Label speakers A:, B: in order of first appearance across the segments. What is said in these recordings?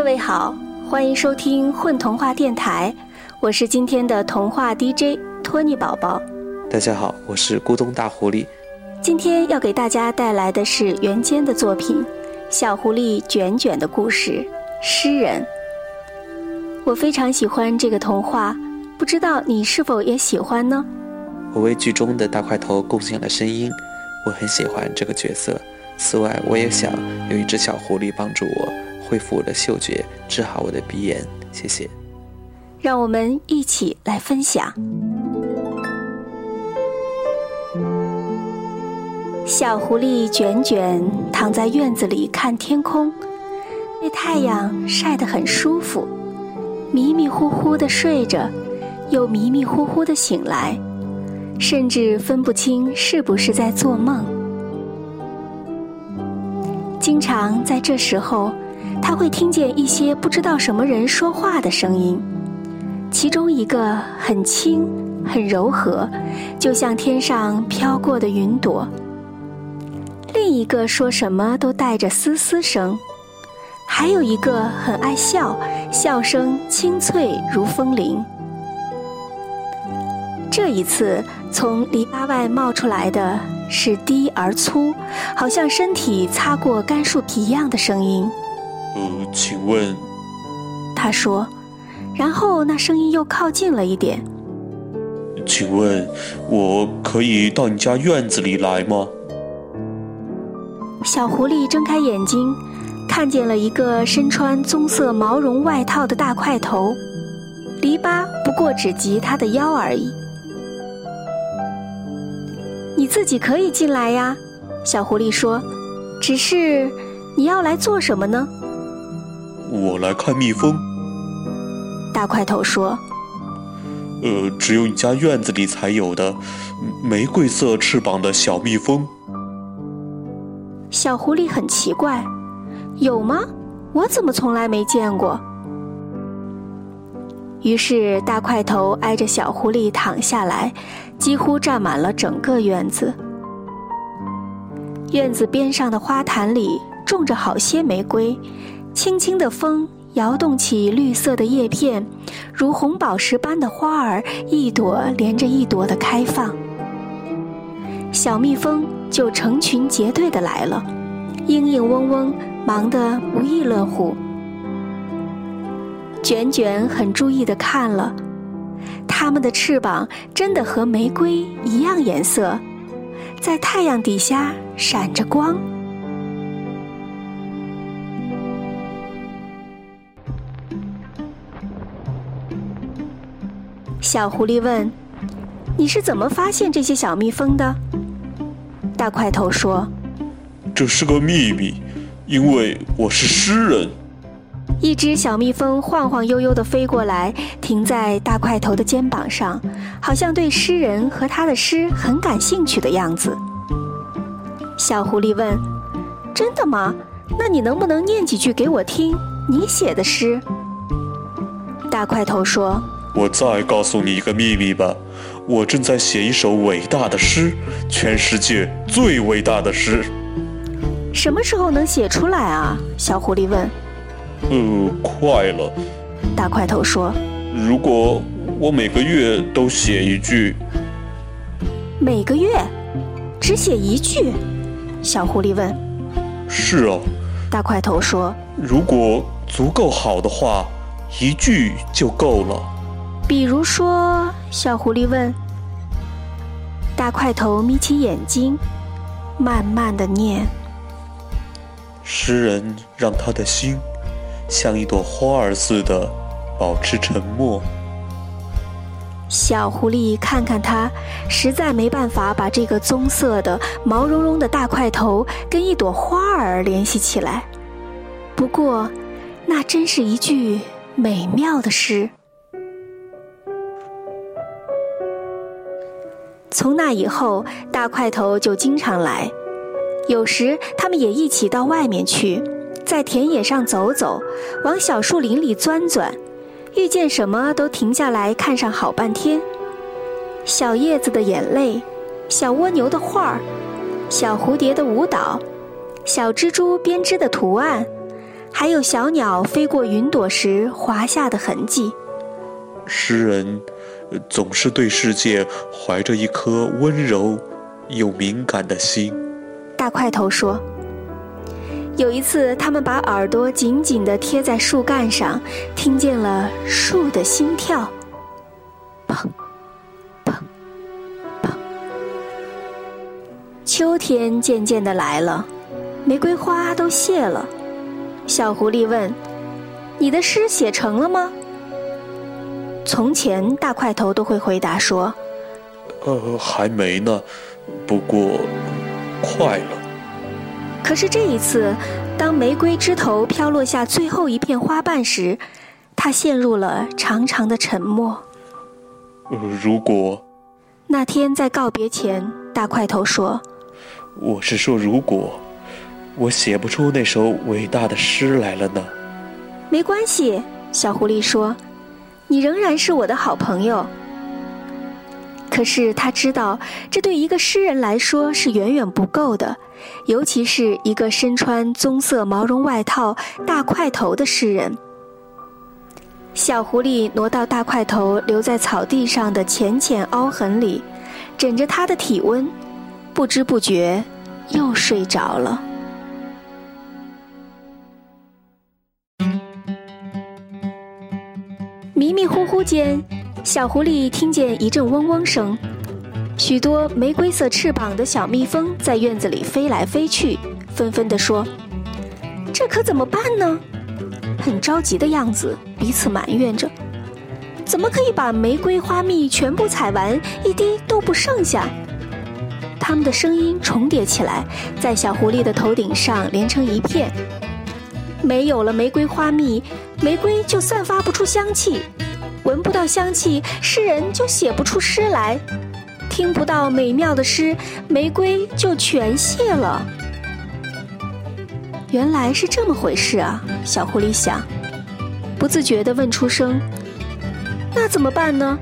A: 各位好，欢迎收听混童话电台，我是今天的童话 DJ 托尼宝宝。
B: 大家好，我是咕咚大狐狸。
A: 今天要给大家带来的是袁坚的作品《小狐狸卷卷的故事》，诗人。我非常喜欢这个童话，不知道你是否也喜欢呢？
B: 我为剧中的大块头贡献了声音，我很喜欢这个角色。此外，我也想有一只小狐狸帮助我恢复我的嗅觉，治好我的鼻炎。谢谢。
A: 让我们一起来分享。小狐狸卷卷躺在院子里看天空，被太阳晒得很舒服，迷迷糊糊的睡着，又迷迷糊糊的醒来，甚至分不清是不是在做梦。经常在这时候，他会听见一些不知道什么人说话的声音，其中一个很轻、很柔和，就像天上飘过的云朵；另一个说什么都带着嘶嘶声；还有一个很爱笑，笑声清脆如风铃。这一次，从篱笆外冒出来的是低而粗，好像身体擦过干树皮一样的声音。
C: 呃，请问，
A: 他说，然后那声音又靠近了一点。
C: 请问，我可以到你家院子里来吗？
A: 小狐狸睁开眼睛，看见了一个身穿棕色毛绒外套的大块头，篱笆不过只及他的腰而已。你自己可以进来呀，小狐狸说。只是你要来做什么呢？
C: 我来看蜜蜂。
A: 大块头说。
C: 呃，只有你家院子里才有的玫瑰色翅膀的小蜜蜂。
A: 小狐狸很奇怪，有吗？我怎么从来没见过？于是大块头挨着小狐狸躺下来。几乎占满了整个院子。院子边上的花坛里种着好些玫瑰，轻轻的风摇动起绿色的叶片，如红宝石般的花儿一朵连着一朵的开放。小蜜蜂就成群结队的来了，嘤嘤嗡嗡，忙得不亦乐乎。卷卷很注意的看了。它们的翅膀真的和玫瑰一样颜色，在太阳底下闪着光。小狐狸问：“你是怎么发现这些小蜜蜂的？”大块头说：“
C: 这是个秘密，因为我是诗人。”
A: 一只小蜜蜂晃晃悠悠地飞过来，停在大块头的肩膀上，好像对诗人和他的诗很感兴趣的样子。小狐狸问：“真的吗？那你能不能念几句给我听？你写的诗？”大块头说：“
C: 我再告诉你一个秘密吧，我正在写一首伟大的诗，全世界最伟大的诗。”
A: 什么时候能写出来啊？小狐狸问。
C: 呃，快了。
A: 大块头说：“
C: 如果我每个月都写一句，
A: 每个月只写一句？”小狐狸问。
C: “是啊。”
A: 大块头说：“
C: 如果足够好的话，一句就够了。”
A: 比如说，小狐狸问。大块头眯起眼睛，慢慢的念：“
C: 诗人让他的心。”像一朵花儿似的，保持沉默。
A: 小狐狸看看他，实在没办法把这个棕色的、毛茸茸的大块头跟一朵花儿联系起来。不过，那真是一句美妙的诗。从那以后，大块头就经常来，有时他们也一起到外面去。在田野上走走，往小树林里钻钻，遇见什么都停下来看上好半天。小叶子的眼泪，小蜗牛的画儿，小蝴蝶的舞蹈，小蜘蛛编织的图案，还有小鸟飞过云朵时滑下的痕迹。
C: 诗人总是对世界怀着一颗温柔又敏感的心。
A: 大块头说：“有一次，他们把耳朵紧紧地贴在树干上，听见了树的心跳，砰，砰，砰。秋天渐渐地来了，玫瑰花都谢了。小狐狸问：‘你的诗写成了吗？’”从前，大块头都会回答说：“
C: 呃，还没呢，不过快了。”
A: 可是这一次，当玫瑰枝头飘落下最后一片花瓣时，他陷入了长长的沉默。
C: 呃，如果
A: 那天在告别前，大块头说：“
C: 我是说，如果我写不出那首伟大的诗来了呢？”
A: 没关系，小狐狸说。你仍然是我的好朋友。可是他知道，这对一个诗人来说是远远不够的，尤其是一个身穿棕色毛绒外套、大块头的诗人。小狐狸挪到大块头留在草地上的浅浅凹痕里，枕着他的体温，不知不觉又睡着了。间，小狐狸听见一阵嗡嗡声，许多玫瑰色翅膀的小蜜蜂在院子里飞来飞去，纷纷地说：“这可怎么办呢？”很着急的样子，彼此埋怨着：“怎么可以把玫瑰花蜜全部采完，一滴都不剩下？”它们的声音重叠起来，在小狐狸的头顶上连成一片。没有了玫瑰花蜜，玫瑰就散发不出香气，闻不到香气，诗人就写不出诗来，听不到美妙的诗，玫瑰就全谢了。原来是这么回事啊！小狐狸想，不自觉地问出声：“那怎么办呢？”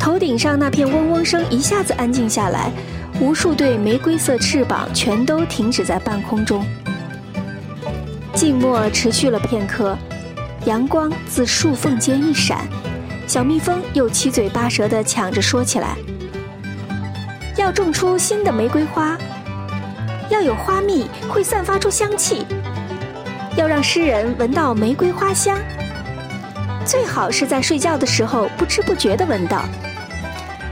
A: 头顶上那片嗡嗡声一下子安静下来，无数对玫瑰色翅膀全都停止在半空中。静默持续了片刻，阳光自树缝间一闪，小蜜蜂又七嘴八舌地抢着说起来：“要种出新的玫瑰花，要有花蜜会散发出香气，要让诗人闻到玫瑰花香，最好是在睡觉的时候不知不觉地闻到，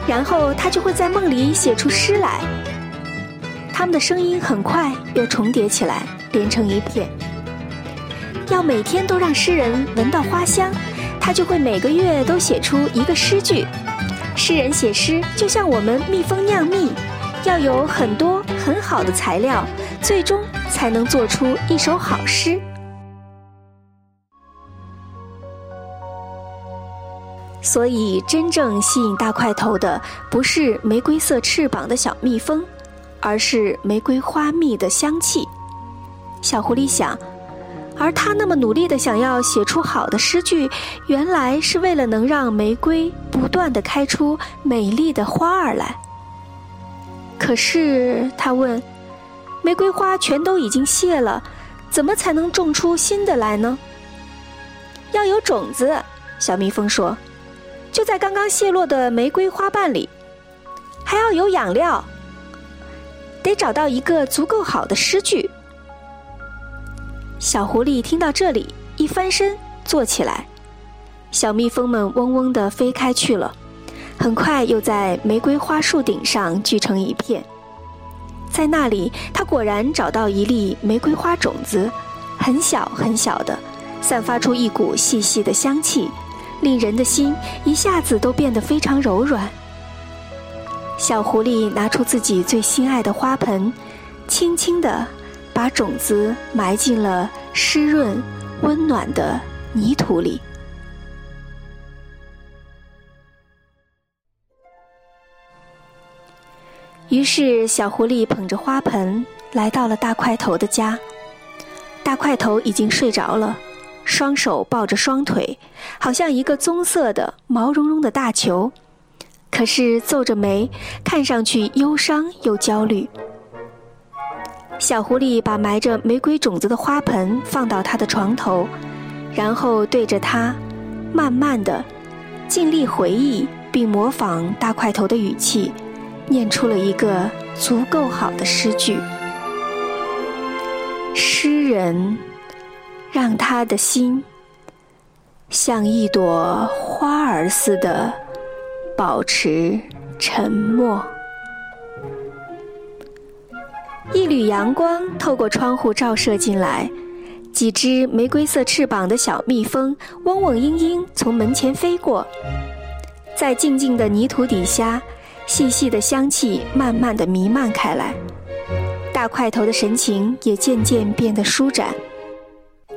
A: 然后他就会在梦里写出诗来。”他们的声音很快又重叠起来，连成一片。要每天都让诗人闻到花香，他就会每个月都写出一个诗句。诗人写诗就像我们蜜蜂酿蜜，要有很多很好的材料，最终才能做出一首好诗。所以，真正吸引大块头的不是玫瑰色翅膀的小蜜蜂，而是玫瑰花蜜的香气。小狐狸想。而他那么努力的想要写出好的诗句，原来是为了能让玫瑰不断的开出美丽的花儿来。可是他问：“玫瑰花全都已经谢了，怎么才能种出新的来呢？”要有种子，小蜜蜂说：“就在刚刚谢落的玫瑰花瓣里，还要有养料，得找到一个足够好的诗句。”小狐狸听到这里，一翻身坐起来，小蜜蜂们嗡嗡地飞开去了，很快又在玫瑰花树顶上聚成一片。在那里，它果然找到一粒玫瑰花种子，很小很小的，散发出一股细细的香气，令人的心一下子都变得非常柔软。小狐狸拿出自己最心爱的花盆，轻轻地。把种子埋进了湿润、温暖的泥土里。于是，小狐狸捧着花盆来到了大块头的家。大块头已经睡着了，双手抱着双腿，好像一个棕色的毛茸茸的大球，可是皱着眉，看上去忧伤又焦虑。小狐狸把埋着玫瑰种子的花盆放到他的床头，然后对着他，慢慢的，尽力回忆并模仿大块头的语气，念出了一个足够好的诗句：诗人让他的心像一朵花儿似的保持沉默。一缕阳光透过窗户照射进来，几只玫瑰色翅膀的小蜜蜂嗡嗡嘤嘤从门前飞过，在静静的泥土底下，细细的香气慢慢的弥漫开来。大块头的神情也渐渐变得舒展，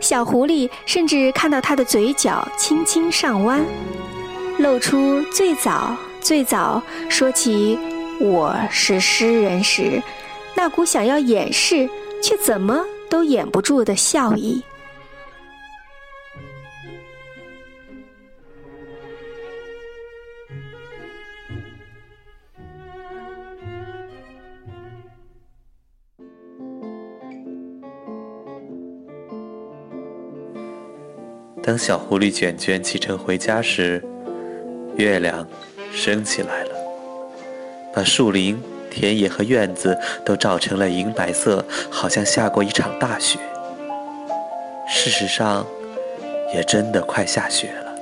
A: 小狐狸甚至看到它的嘴角轻轻上弯，露出最早最早说起我是诗人时。那股想要掩饰却怎么都掩不住的笑意。
C: 当小狐狸卷卷启程回家时，月亮升起来了，把树林。田野和院子都照成了银白色，好像下过一场大雪。事实上，也真的快下雪了。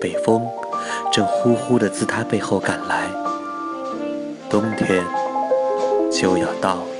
C: 北风正呼呼地自他背后赶来，冬天就要到了。